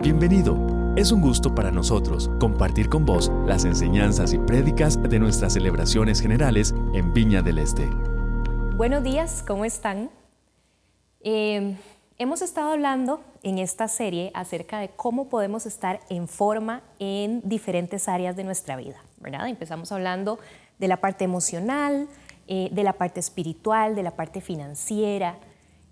Bienvenido. Es un gusto para nosotros compartir con vos las enseñanzas y prédicas de nuestras celebraciones generales en Viña del Este. Buenos días, ¿cómo están? Eh, hemos estado hablando en esta serie acerca de cómo podemos estar en forma en diferentes áreas de nuestra vida, ¿verdad? Empezamos hablando de la parte emocional, eh, de la parte espiritual, de la parte financiera,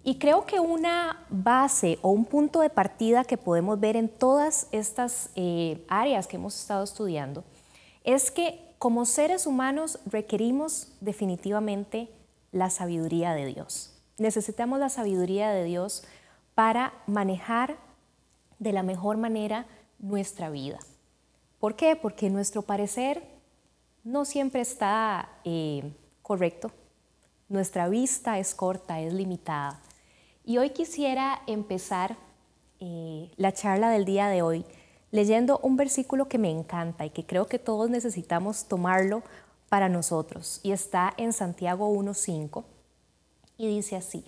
y creo que una base o un punto de partida que podemos ver en todas estas eh, áreas que hemos estado estudiando es que como seres humanos requerimos definitivamente la sabiduría de Dios. Necesitamos la sabiduría de Dios para manejar de la mejor manera nuestra vida. ¿Por qué? Porque nuestro parecer no siempre está eh, correcto. Nuestra vista es corta, es limitada. Y hoy quisiera empezar eh, la charla del día de hoy leyendo un versículo que me encanta y que creo que todos necesitamos tomarlo para nosotros. Y está en Santiago 1.5 y dice así,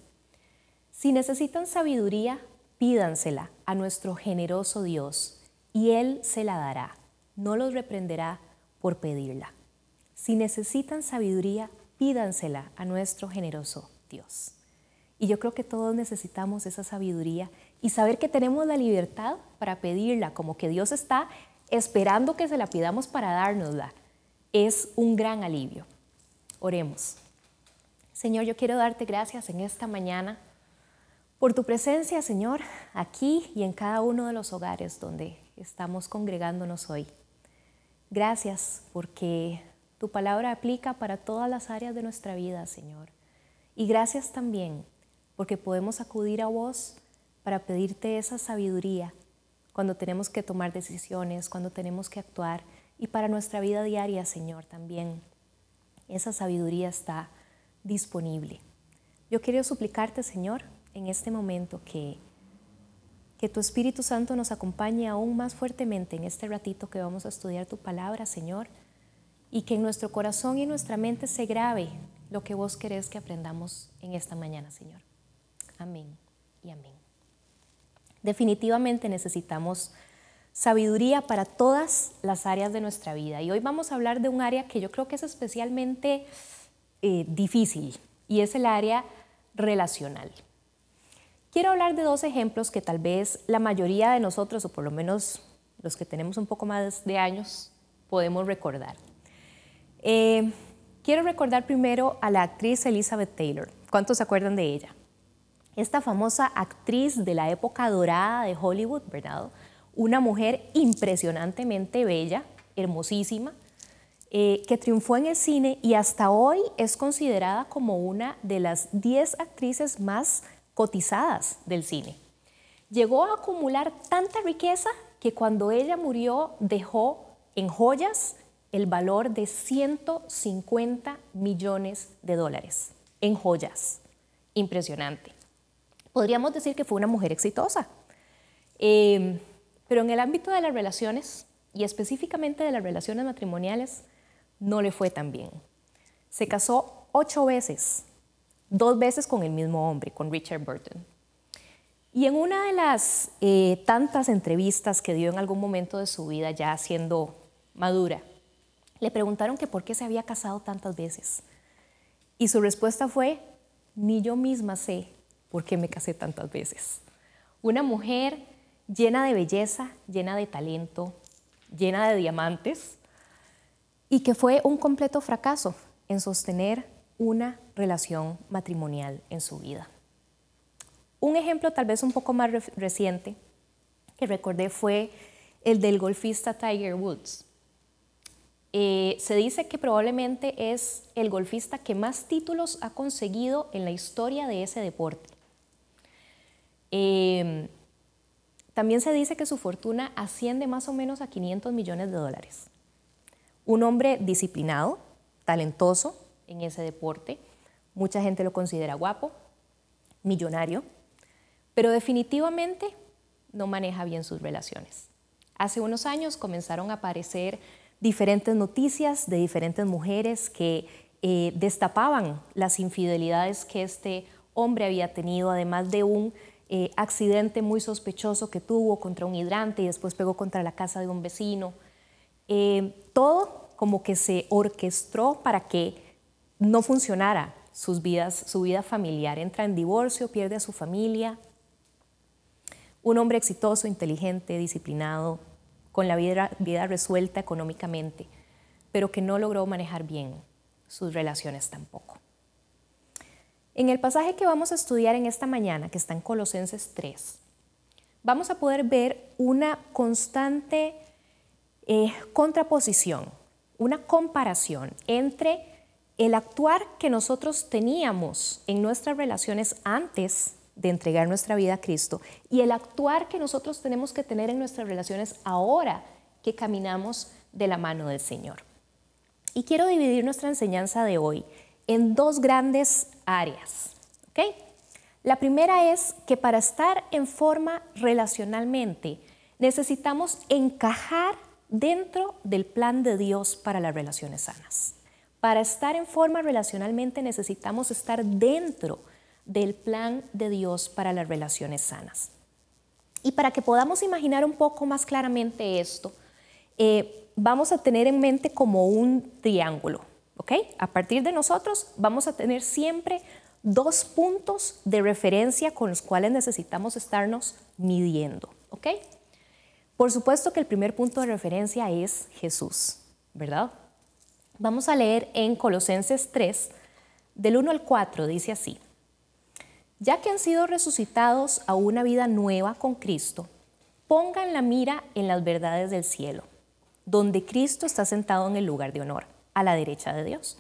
si necesitan sabiduría, pídansela a nuestro generoso Dios y Él se la dará, no los reprenderá por pedirla. Si necesitan sabiduría, pídansela a nuestro generoso Dios. Y yo creo que todos necesitamos esa sabiduría y saber que tenemos la libertad para pedirla, como que Dios está esperando que se la pidamos para dárnosla. Es un gran alivio. Oremos. Señor, yo quiero darte gracias en esta mañana por tu presencia, Señor, aquí y en cada uno de los hogares donde estamos congregándonos hoy. Gracias porque tu palabra aplica para todas las áreas de nuestra vida, Señor. Y gracias también porque podemos acudir a vos para pedirte esa sabiduría cuando tenemos que tomar decisiones, cuando tenemos que actuar y para nuestra vida diaria, Señor, también. Esa sabiduría está disponible. Yo quiero suplicarte, Señor, en este momento que, que tu Espíritu Santo nos acompañe aún más fuertemente en este ratito que vamos a estudiar tu palabra, Señor, y que en nuestro corazón y en nuestra mente se grave lo que vos querés que aprendamos en esta mañana, Señor. Amén y amén. Definitivamente necesitamos sabiduría para todas las áreas de nuestra vida. Y hoy vamos a hablar de un área que yo creo que es especialmente eh, difícil y es el área relacional. Quiero hablar de dos ejemplos que tal vez la mayoría de nosotros, o por lo menos los que tenemos un poco más de años, podemos recordar. Eh, quiero recordar primero a la actriz Elizabeth Taylor. ¿Cuántos se acuerdan de ella? Esta famosa actriz de la época dorada de Hollywood, ¿verdad? Una mujer impresionantemente bella, hermosísima, eh, que triunfó en el cine y hasta hoy es considerada como una de las 10 actrices más cotizadas del cine. Llegó a acumular tanta riqueza que cuando ella murió dejó en joyas el valor de 150 millones de dólares en joyas. Impresionante podríamos decir que fue una mujer exitosa. Em, pero en el ámbito de las relaciones, y específicamente de las relaciones matrimoniales, no le fue tan bien. Se casó ocho veces, dos veces con el mismo hombre, con Richard Burton. Y en una de las eh, tantas entrevistas que dio en algún momento de su vida, ya siendo madura, le preguntaron que por qué se había casado tantas veces. Y su respuesta fue, ni yo misma sé por qué me casé tantas veces. Una mujer llena de belleza, llena de talento, llena de diamantes y que fue un completo fracaso en sostener una relación matrimonial en su vida. Un ejemplo tal vez un poco más reciente que recordé fue el del golfista Tiger Woods. Eh, se dice que probablemente es el golfista que más títulos ha conseguido en la historia de ese deporte. Em, también se dice que su fortuna asciende más o menos a 500 millones de dólares. Un hombre disciplinado, talentoso en ese deporte, mucha gente lo considera guapo, millonario, pero definitivamente no maneja bien sus relaciones. Hace unos años comenzaron a aparecer diferentes noticias de diferentes mujeres que eh, destapaban las infidelidades que este hombre había tenido, además de un eh, accidente muy sospechoso que tuvo contra un hidrante y después pegó contra la casa de un vecino. Eh, todo como que se orquestó para que no funcionara sus vidas, su vida familiar. Entra en divorcio, pierde a su familia. Un hombre exitoso, inteligente, disciplinado, con la vida, vida resuelta económicamente, pero que no logró manejar bien sus relaciones tampoco. En el pasaje que vamos a estudiar en esta mañana, que está en Colosenses 3, vamos a poder ver una constante eh, contraposición, una comparación entre el actuar que nosotros teníamos en nuestras relaciones antes de entregar nuestra vida a Cristo y el actuar que nosotros tenemos que tener en nuestras relaciones ahora que caminamos de la mano del Señor. Y quiero dividir nuestra enseñanza de hoy en dos grandes áreas. La primera es que para estar en forma relacionalmente necesitamos encajar dentro del plan de Dios para las relaciones sanas. Para estar en forma relacionalmente necesitamos estar dentro del plan de Dios para las relaciones sanas. Y para que podamos imaginar un poco más claramente esto, eh, vamos a tener en mente como un triángulo. ¿Ok? A partir de nosotros vamos a tener siempre dos puntos de referencia con los cuales necesitamos estarnos midiendo, ¿ok? Por supuesto que el primer punto de referencia es Jesús, ¿verdad? Vamos a leer en Colosenses 3, del 1 al 4, dice así, ya que han sido resucitados a una vida nueva con Cristo, pongan la mira en las verdades del cielo, donde Cristo está sentado en el lugar de honor a la derecha de Dios.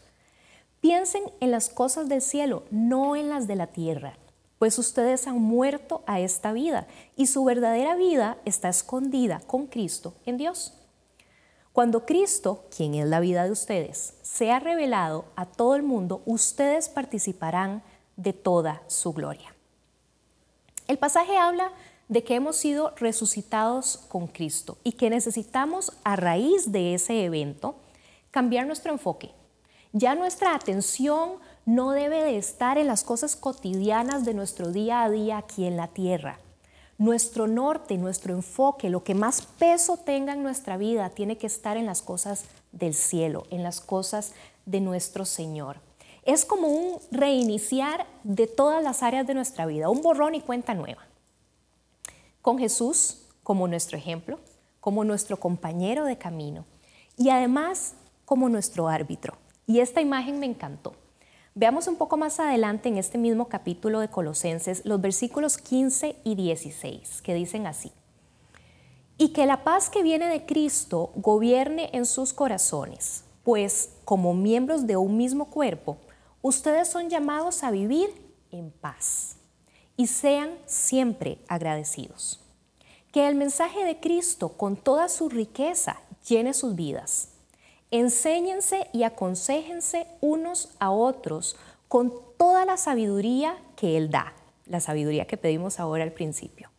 Piensen en las cosas del cielo, no en las de la tierra, pues ustedes han muerto a esta vida y su verdadera vida está escondida con Cristo en Dios. Cuando Cristo, quien es la vida de ustedes, sea revelado a todo el mundo, ustedes participarán de toda su gloria. El pasaje habla de que hemos sido resucitados con Cristo y que necesitamos a raíz de ese evento cambiar nuestro enfoque. Ya nuestra atención no debe de estar en las cosas cotidianas de nuestro día a día aquí en la tierra. Nuestro norte, nuestro enfoque, lo que más peso tenga en nuestra vida, tiene que estar en las cosas del cielo, en las cosas de nuestro Señor. Es como un reiniciar de todas las áreas de nuestra vida, un borrón y cuenta nueva. Con Jesús como nuestro ejemplo, como nuestro compañero de camino y además como nuestro árbitro. Y esta imagen me encantó. Veamos un poco más adelante en este mismo capítulo de Colosenses los versículos 15 y 16, que dicen así. Y que la paz que viene de Cristo gobierne en sus corazones, pues como miembros de un mismo cuerpo, ustedes son llamados a vivir en paz y sean siempre agradecidos. Que el mensaje de Cristo con toda su riqueza llene sus vidas Enséñense y aconsejense unos a otros con toda la sabiduría que Él da, la sabiduría que pedimos ahora al principio.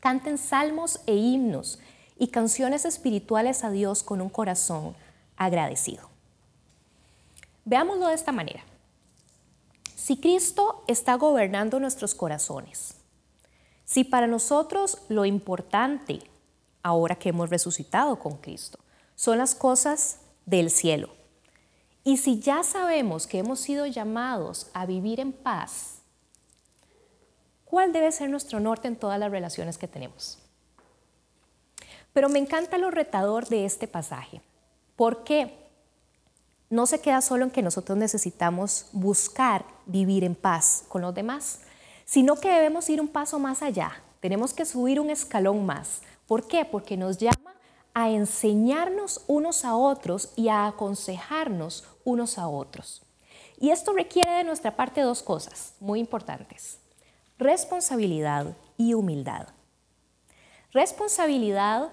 Canten salmos e himnos y canciones espirituales a Dios con un corazón agradecido. Veámoslo de esta manera. Si Cristo está gobernando nuestros corazones, si para nosotros lo importante, ahora que hemos resucitado con Cristo, son las cosas del cielo. Y si ya sabemos que hemos sido llamados a vivir en paz, ¿cuál debe ser nuestro norte en todas las relaciones que tenemos? Pero me encanta lo retador de este pasaje, porque no se queda solo en que nosotros necesitamos buscar vivir en paz con los demás, sino que debemos ir un paso más allá, tenemos que subir un escalón más. ¿Por qué? Porque nos llama a enseñarnos unos a otros y a aconsejarnos unos a otros. Y esto requiere de nuestra parte dos cosas muy importantes, responsabilidad y humildad. Responsabilidad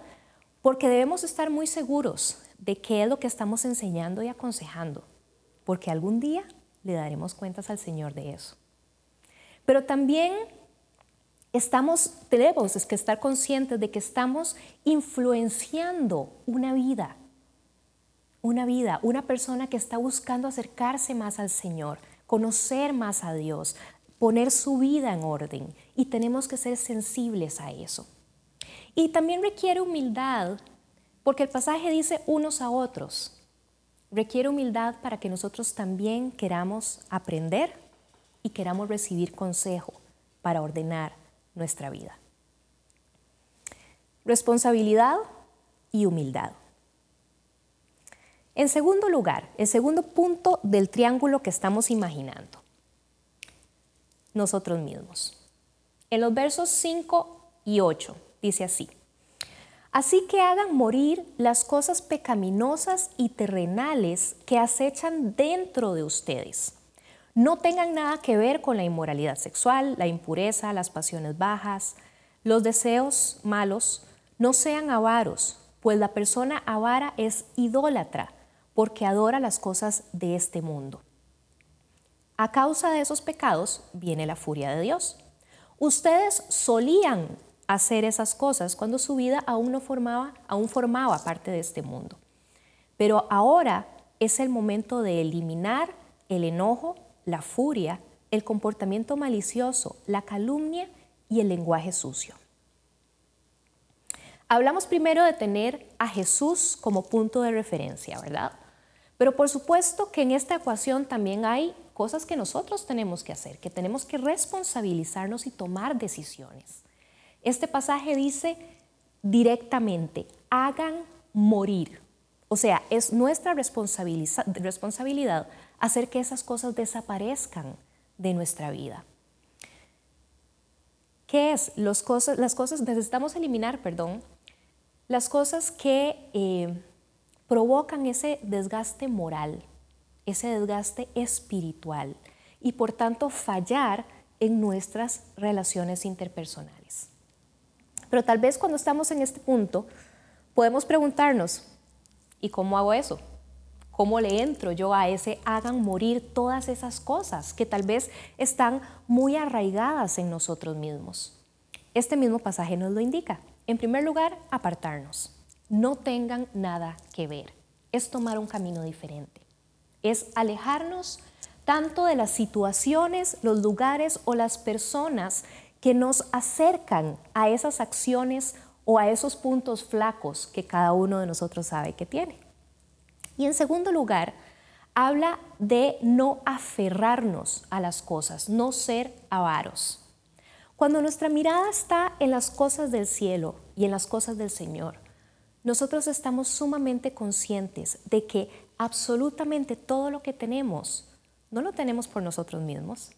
porque debemos estar muy seguros de qué es lo que estamos enseñando y aconsejando, porque algún día le daremos cuentas al Señor de eso. Pero también estamos, tenemos que estar conscientes de que estamos influenciando una vida, una vida, una persona que está buscando acercarse más al Señor, conocer más a Dios, poner su vida en orden y tenemos que ser sensibles a eso. Y también requiere humildad, porque el pasaje dice unos a otros. Requiere humildad para que nosotros también queramos aprender y queramos recibir consejo para ordenar nuestra vida. Responsabilidad y humildad. En segundo lugar, el segundo punto del triángulo que estamos imaginando, nosotros mismos. En los versos 5 y 8 dice así, Así que hagan morir las cosas pecaminosas y terrenales que acechan dentro de ustedes. No tengan nada que ver con la inmoralidad sexual, la impureza, las pasiones bajas, los deseos malos. No sean avaros, pues la persona avara es idólatra, porque adora las cosas de este mundo. A causa de esos pecados viene la furia de Dios. Ustedes solían hacer esas cosas cuando su vida aún no formaba, aún formaba parte de este mundo. Pero ahora es el momento de eliminar el enojo, la furia, el comportamiento malicioso, la calumnia y el lenguaje sucio. Hablamos primero de tener a Jesús como punto de referencia, ¿verdad? Pero por supuesto que en esta ecuación también hay cosas que nosotros tenemos que hacer, que tenemos que responsabilizarnos y tomar decisiones. Este pasaje dice directamente, hagan morir. O sea, es nuestra responsabilidad hacer que esas cosas desaparezcan de nuestra vida. ¿Qué es? Las cosas, necesitamos eliminar, perdón, las cosas que eh, provocan ese desgaste moral, ese desgaste espiritual y por tanto fallar en nuestras relaciones interpersonales. Pero tal vez cuando estamos en este punto, podemos preguntarnos, ¿y cómo hago eso? ¿Cómo le entro yo a ese hagan morir todas esas cosas que tal vez están muy arraigadas en nosotros mismos? Este mismo pasaje nos lo indica. En primer lugar, apartarnos. No tengan nada que ver. Es tomar un camino diferente. Es alejarnos tanto de las situaciones, los lugares o las personas que nos acercan a esas acciones o a esos puntos flacos que cada uno de nosotros sabe que tiene. Y en segundo lugar, habla de no aferrarnos a las cosas, no ser avaros. Cuando nuestra mirada está en las cosas del cielo y en las cosas del Señor, nosotros estamos sumamente conscientes de que absolutamente todo lo que tenemos no lo tenemos por nosotros mismos,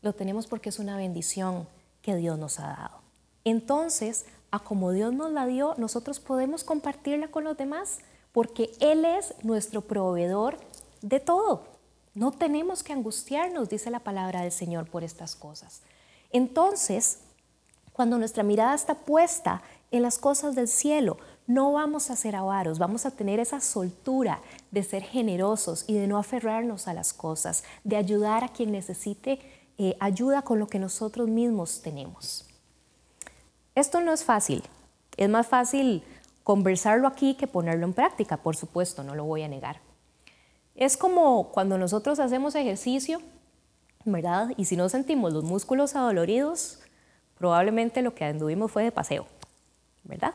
lo tenemos porque es una bendición que Dios nos ha dado. Entonces, a como Dios nos la dio, nosotros podemos compartirla con los demás porque Él es nuestro proveedor de todo. No tenemos que angustiarnos, dice la palabra del Señor, por estas cosas. Entonces, cuando nuestra mirada está puesta en las cosas del cielo, no vamos a ser avaros, vamos a tener esa soltura de ser generosos y de no aferrarnos a las cosas, de ayudar a quien necesite eh, ayuda con lo que nosotros mismos tenemos. Esto no es fácil. Es más fácil conversarlo aquí que ponerlo en práctica, por supuesto, no lo voy a negar. Es como cuando nosotros hacemos ejercicio, ¿verdad? Y si no sentimos los músculos adoloridos, probablemente lo que anduvimos fue de paseo, ¿verdad?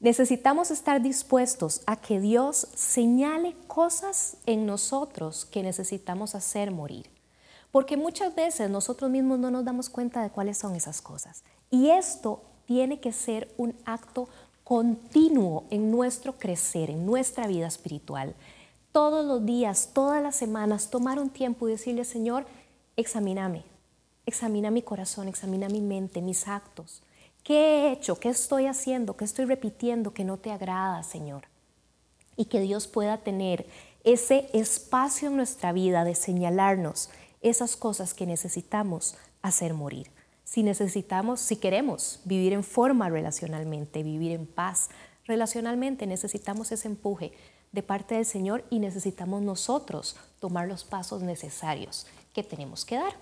Necesitamos estar dispuestos a que Dios señale cosas en nosotros que necesitamos hacer morir. Porque muchas veces nosotros mismos no nos damos cuenta de cuáles son esas cosas. Y esto tiene que ser un acto continuo en nuestro crecer, en nuestra vida espiritual. Todos los días, todas las semanas, tomar un tiempo y decirle, Señor, examíname, examina mi corazón, examina mi mente, mis actos. ¿Qué he hecho? ¿Qué estoy haciendo? ¿Qué estoy repitiendo que no te agrada, Señor? Y que Dios pueda tener ese espacio en nuestra vida de señalarnos esas cosas que necesitamos hacer morir. Si necesitamos, si queremos vivir en forma relacionalmente, vivir en paz relacionalmente, necesitamos ese empuje de parte del Señor y necesitamos nosotros tomar los pasos necesarios que tenemos que dar.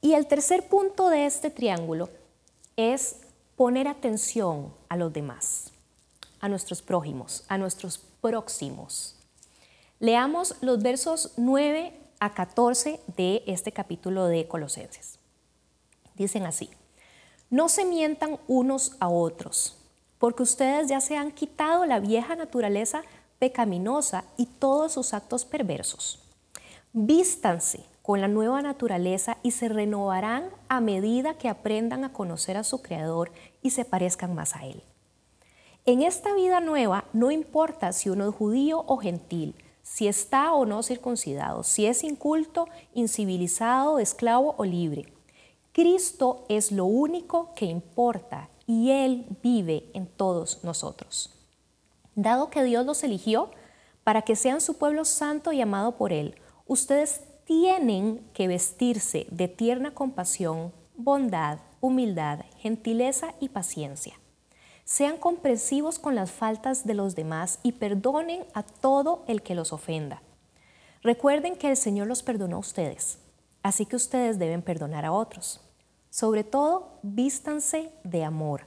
Y el tercer punto de este triángulo es poner atención a los demás, a nuestros prójimos, a nuestros próximos. Leamos los versos 9 a 14 de este capítulo de Colosenses. Dicen así, no se mientan unos a otros, porque ustedes ya se han quitado la vieja naturaleza pecaminosa y todos sus actos perversos. Vístanse con la nueva naturaleza y se renovarán a medida que aprendan a conocer a su Creador y se parezcan más a Él. En esta vida nueva no importa si uno es judío o gentil, si está o no circuncidado, si es inculto, incivilizado, esclavo o libre. Cristo es lo único que importa y Él vive en todos nosotros. Dado que Dios los eligió para que sean su pueblo santo y amado por Él, ustedes tienen que vestirse de tierna compasión, bondad, humildad, gentileza y paciencia sean comprensivos con las faltas de los demás y perdonen a todo el que los ofenda. Recuerden que el Señor los perdonó a ustedes, así que ustedes deben perdonar a otros. Sobre todo, vístanse de amor,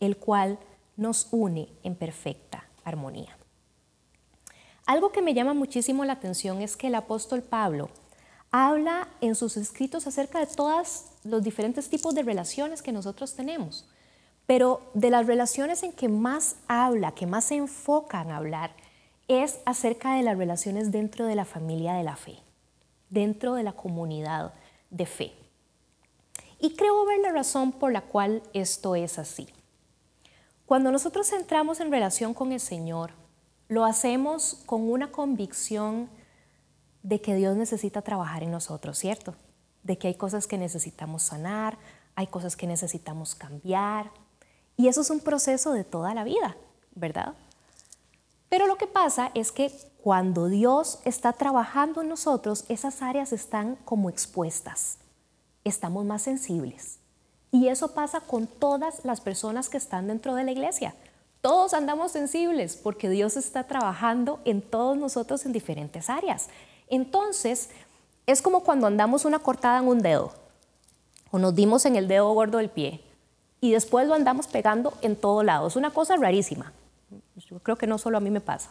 el cual nos une en perfecta armonía. Algo que me llama muchísimo la atención es que el apóstol Pablo habla en sus escritos acerca de todos los diferentes tipos de relaciones que nosotros tenemos. Pero de las relaciones en que más habla, que más se enfoca en hablar, es acerca de las relaciones dentro de la familia de la fe, dentro de la comunidad de fe. Y creo ver la razón por la cual esto es así. Cuando nosotros entramos en relación con el Señor, lo hacemos con una convicción de que Dios necesita trabajar en nosotros, ¿cierto? De que hay cosas que necesitamos sanar, hay cosas que necesitamos cambiar, y eso es un proceso de toda la vida, ¿verdad? Pero lo que pasa es que cuando Dios está trabajando en nosotros, esas áreas están como expuestas. Estamos más sensibles. Y eso pasa con todas las personas que están dentro de la iglesia. Todos andamos sensibles porque Dios está trabajando en todos nosotros en diferentes áreas. Entonces, es como cuando andamos una cortada en un dedo o nos dimos en el dedo gordo del pie y después lo andamos pegando en todo lado. Es una cosa rarísima. Yo creo que no solo a mí me pasa.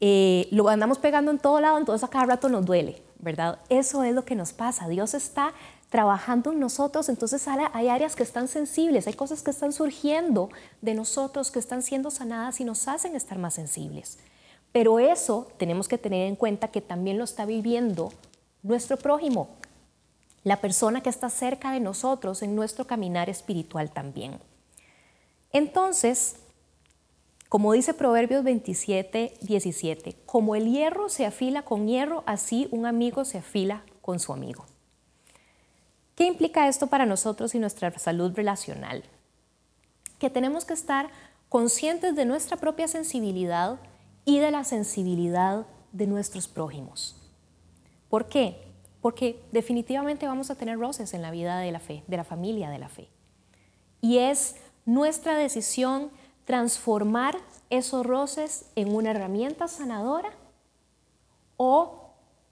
Eh, lo andamos pegando en todo lado, entonces a cada rato nos duele, ¿verdad? Eso es lo que nos pasa. Dios está trabajando en nosotros, entonces hay áreas que están sensibles, hay cosas que están surgiendo de nosotros, que están siendo sanadas y nos hacen estar más sensibles. Pero eso tenemos que tener en cuenta que también lo está viviendo nuestro prójimo, la persona que está cerca de nosotros en nuestro caminar espiritual también. Entonces, como dice Proverbios 27, 17, como el hierro se afila con hierro, así un amigo se afila con su amigo. ¿Qué implica esto para nosotros y nuestra salud relacional? Que tenemos que estar conscientes de nuestra propia sensibilidad y de la sensibilidad de nuestros prójimos. ¿Por qué? porque definitivamente vamos a tener roces en la vida de la fe, de la familia de la fe. Y es nuestra decisión transformar esos roces en una herramienta sanadora o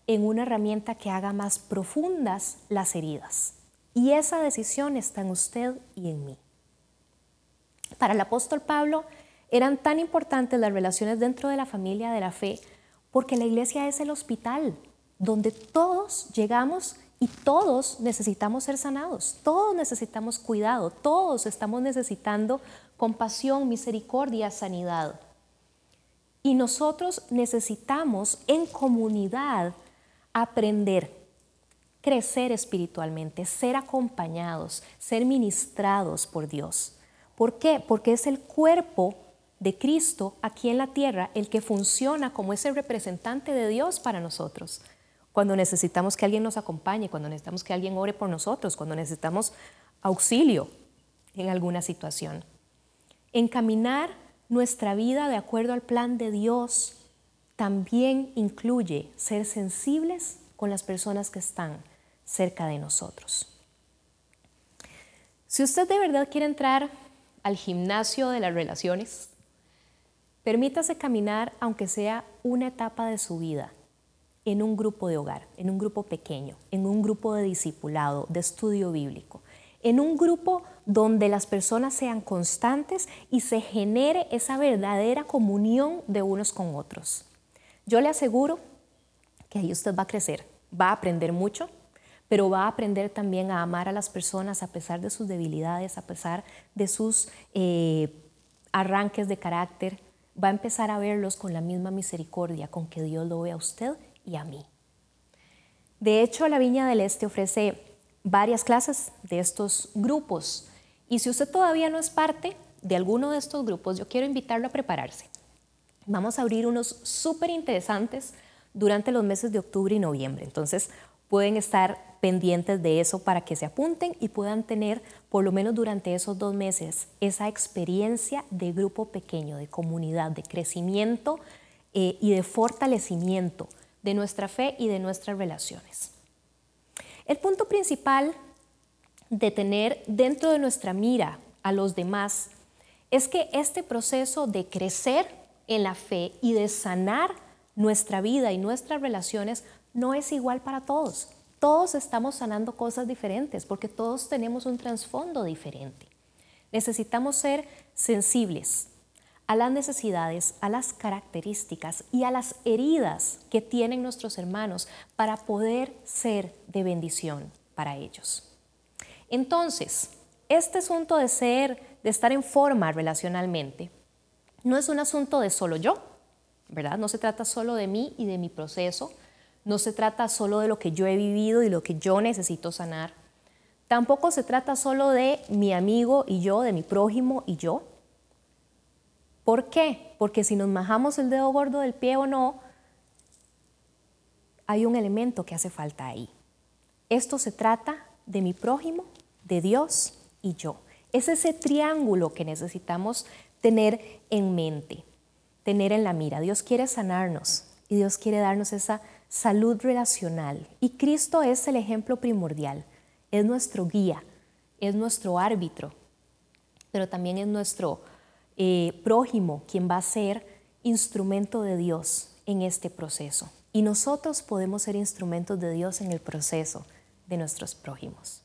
en una herramienta que haga más profundas las heridas. Y esa decisión está en usted y en mí. Para el apóstol Pablo eran tan importantes las relaciones dentro de la familia de la fe porque la iglesia es el hospital donde todos llegamos y todos necesitamos ser sanados, todos necesitamos cuidado, todos estamos necesitando compasión, misericordia, sanidad. Y nosotros necesitamos en comunidad aprender, crecer espiritualmente, ser acompañados, ser ministrados por Dios. ¿Por qué? Porque es el cuerpo de Cristo aquí en la tierra el que funciona como ese representante de Dios para nosotros cuando necesitamos que alguien nos acompañe, cuando necesitamos que alguien ore por nosotros, cuando necesitamos auxilio en alguna situación. Encaminar nuestra vida de acuerdo al plan de Dios también incluye ser sensibles con las personas que están cerca de nosotros. Si usted de verdad quiere entrar al gimnasio de las relaciones, permítase caminar aunque sea una etapa de su vida en un grupo de hogar, en un grupo pequeño, en un grupo de discipulado, de estudio bíblico, en un grupo donde las personas sean constantes y se genere esa verdadera comunión de unos con otros. Yo le aseguro que ahí usted va a crecer, va a aprender mucho, pero va a aprender también a amar a las personas a pesar de sus debilidades, a pesar de sus eh, arranques de carácter, va a empezar a verlos con la misma misericordia con que Dios lo ve a usted y a mí. De hecho, la Viña del Este ofrece varias clases de estos grupos y si usted todavía no es parte de alguno de estos grupos, yo quiero invitarlo a prepararse. Vamos a abrir unos súper interesantes durante los meses de octubre y noviembre. Entonces, pueden estar pendientes de eso para que se apunten y puedan tener, por lo menos durante esos dos meses, esa experiencia de grupo pequeño, de comunidad, de crecimiento eh, y de fortalecimiento de nuestra fe y de nuestras relaciones. El punto principal de tener dentro de nuestra mira a los demás es que este proceso de crecer en la fe y de sanar nuestra vida y nuestras relaciones no es igual para todos. Todos estamos sanando cosas diferentes porque todos tenemos un trasfondo diferente. Necesitamos ser sensibles a las necesidades, a las características y a las heridas que tienen nuestros hermanos para poder ser de bendición para ellos. Entonces, este asunto de ser, de estar en forma relacionalmente, no es un asunto de solo yo, ¿verdad? No se trata solo de mí y de mi proceso, no se trata solo de lo que yo he vivido y lo que yo necesito sanar. Tampoco se trata solo de mi amigo y yo, de mi prójimo y yo. ¿Por qué? Porque si nos majamos el dedo gordo del pie o no, hay un elemento que hace falta ahí. Esto se trata de mi prójimo, de Dios y yo. Es ese triángulo que necesitamos tener en mente, tener en la mira. Dios quiere sanarnos y Dios quiere darnos esa salud relacional. Y Cristo es el ejemplo primordial, es nuestro guía, es nuestro árbitro, pero también es nuestro eh, prójimo quien va a ser instrumento de Dios en este proceso. Y nosotros podemos ser instrumentos de Dios en el proceso de nuestros prójimos.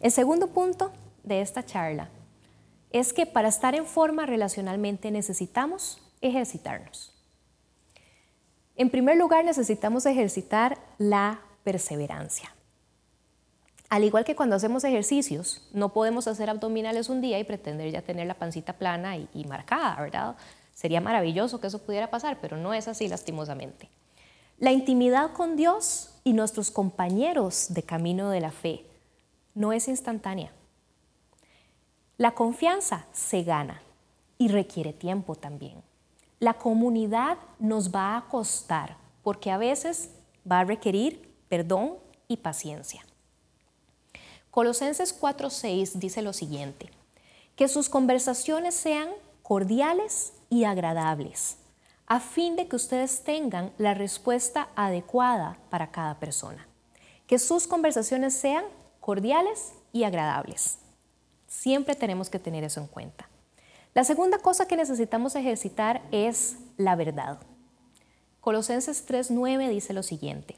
El segundo punto de esta charla es que para estar en forma relacionalmente necesitamos ejercitarnos. En primer lugar, necesitamos ejercitar la perseverancia. Al igual que cuando hacemos ejercicios, no podemos hacer abdominales un día y pretender ya tener la pancita plana y, y marcada, ¿verdad? Sería maravilloso que eso pudiera pasar, pero no es así lastimosamente. La intimidad con Dios y nuestros compañeros de camino de la fe no es instantánea. La confianza se gana y requiere tiempo también la comunidad nos va a costar, porque a veces va a requerir perdón y paciencia. Colosenses 4:6 dice lo siguiente, que sus conversaciones sean cordiales y agradables, a fin de que ustedes tengan la respuesta adecuada para cada persona. Que sus conversaciones sean cordiales y agradables. Siempre tenemos que tener eso en cuenta. La segunda cosa que necesitamos ejercitar es la verdad. Colosenses 3:9 dice lo siguiente,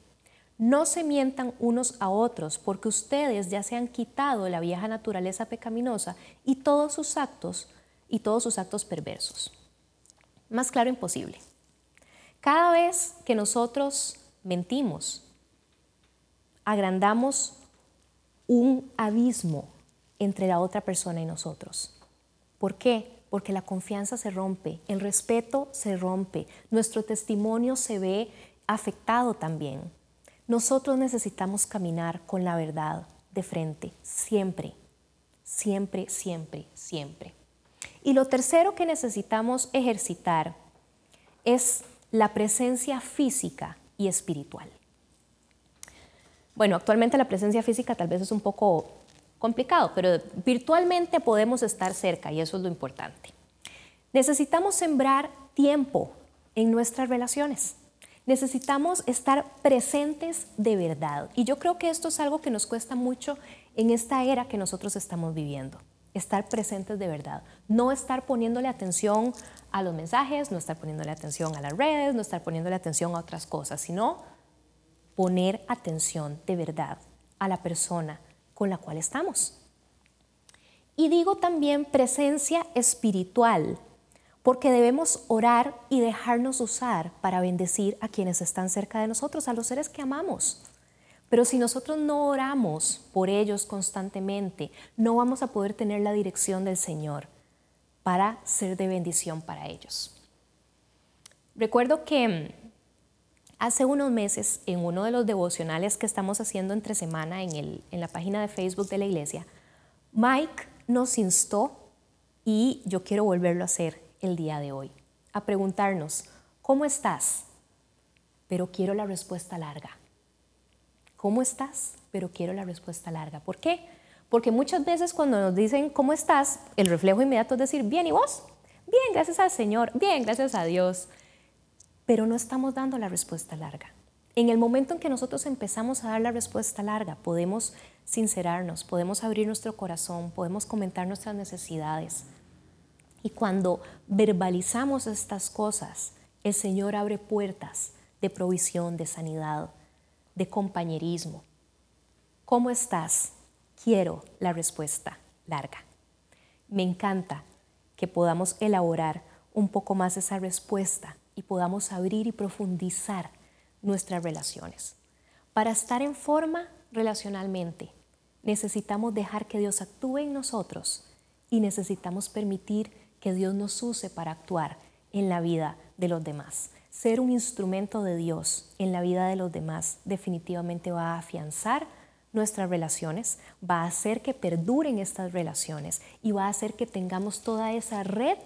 no se mientan unos a otros porque ustedes ya se han quitado la vieja naturaleza pecaminosa y todos sus actos y todos sus actos perversos. Más claro imposible. Cada vez que nosotros mentimos, agrandamos un abismo entre la otra persona y nosotros. ¿Por qué? porque la confianza se rompe, el respeto se rompe, nuestro testimonio se ve afectado también. Nosotros necesitamos caminar con la verdad de frente, siempre, siempre, siempre, siempre. Y lo tercero que necesitamos ejercitar es la presencia física y espiritual. Bueno, actualmente la presencia física tal vez es un poco complicado, pero virtualmente podemos estar cerca y eso es lo importante. Necesitamos sembrar tiempo en nuestras relaciones. Necesitamos estar presentes de verdad. Y yo creo que esto es algo que nos cuesta mucho en esta era que nosotros estamos viviendo. Estar presentes de verdad. No estar poniéndole atención a los mensajes, no estar poniéndole atención a las redes, no estar poniéndole atención a otras cosas, sino poner atención de verdad a la persona, con la cual estamos. Y digo también presencia espiritual, porque debemos orar y dejarnos usar para bendecir a quienes están cerca de nosotros, a los seres que amamos. Pero si nosotros no oramos por ellos constantemente, no vamos a poder tener la dirección del Señor para ser de bendición para ellos. Recuerdo que hace unos meses, en uno de los devocionales que estamos haciendo entre semana en, en la página de Facebook de la iglesia, Mike nos instó, y yo quiero volverlo a hacer el día de hoy, a preguntarnos, ¿cómo estás? Pero quiero la respuesta larga. ¿Cómo estás? Pero quiero la respuesta larga. ¿Por qué? Porque muchas veces cuando nos dicen ¿cómo estás? El reflejo inmediato es decir, bien, ¿y vos? Bien, gracias al Señor, bien, gracias a Dios. Pero no estamos dando la respuesta larga. En el momento en que nosotros empezamos a dar la respuesta larga, podemos sincerarnos, podemos abrir nuestro corazón, podemos comentar nuestras necesidades, y cuando verbalizamos estas cosas, el Señor abre puertas de provisión, de sanidad, de compañerismo. ¿Cómo estás? Quiero la respuesta larga. Me encanta que podamos elaborar un poco más esa respuesta y podamos abrir y profundizar nuestras relaciones. Para estar en forma relacionalmente, necesitamos dejar que Dios actúe en nosotros y necesitamos permitir que Dios nos use para actuar en la vida de los demás. Ser un instrumento de Dios en la vida de los demás definitivamente va a afianzar nuestras relaciones, va a hacer que perduren estas relaciones y va a hacer que tengamos toda esa red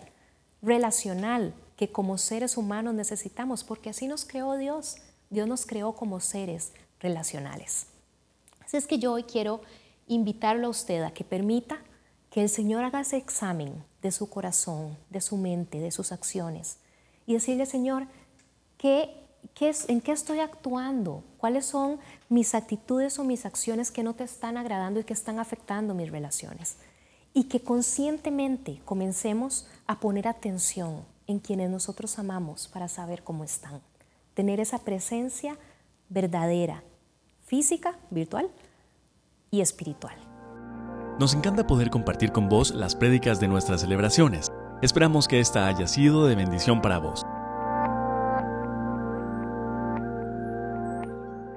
relacional que como seres humanos necesitamos, porque así nos creó Dios. Dios nos creó como seres relacionales. Así es que yo hoy quiero invitarlo a usted a que permita que el Señor haga ese examen de su corazón, de su mente, de sus acciones y decirle, Señor, ¿qué, qué ¿en qué estoy actuando? ¿Cuáles son mis actitudes o mis acciones que no te están agradando y que están afectando mis relaciones? Y que conscientemente comencemos a poner atención en quienes nosotros amamos para saber cómo están. Tener esa presencia verdadera, física, virtual y espiritual. Nos encanta poder compartir con vos las prédicas de nuestras celebraciones. Esperamos que esta haya sido de bendición para vos.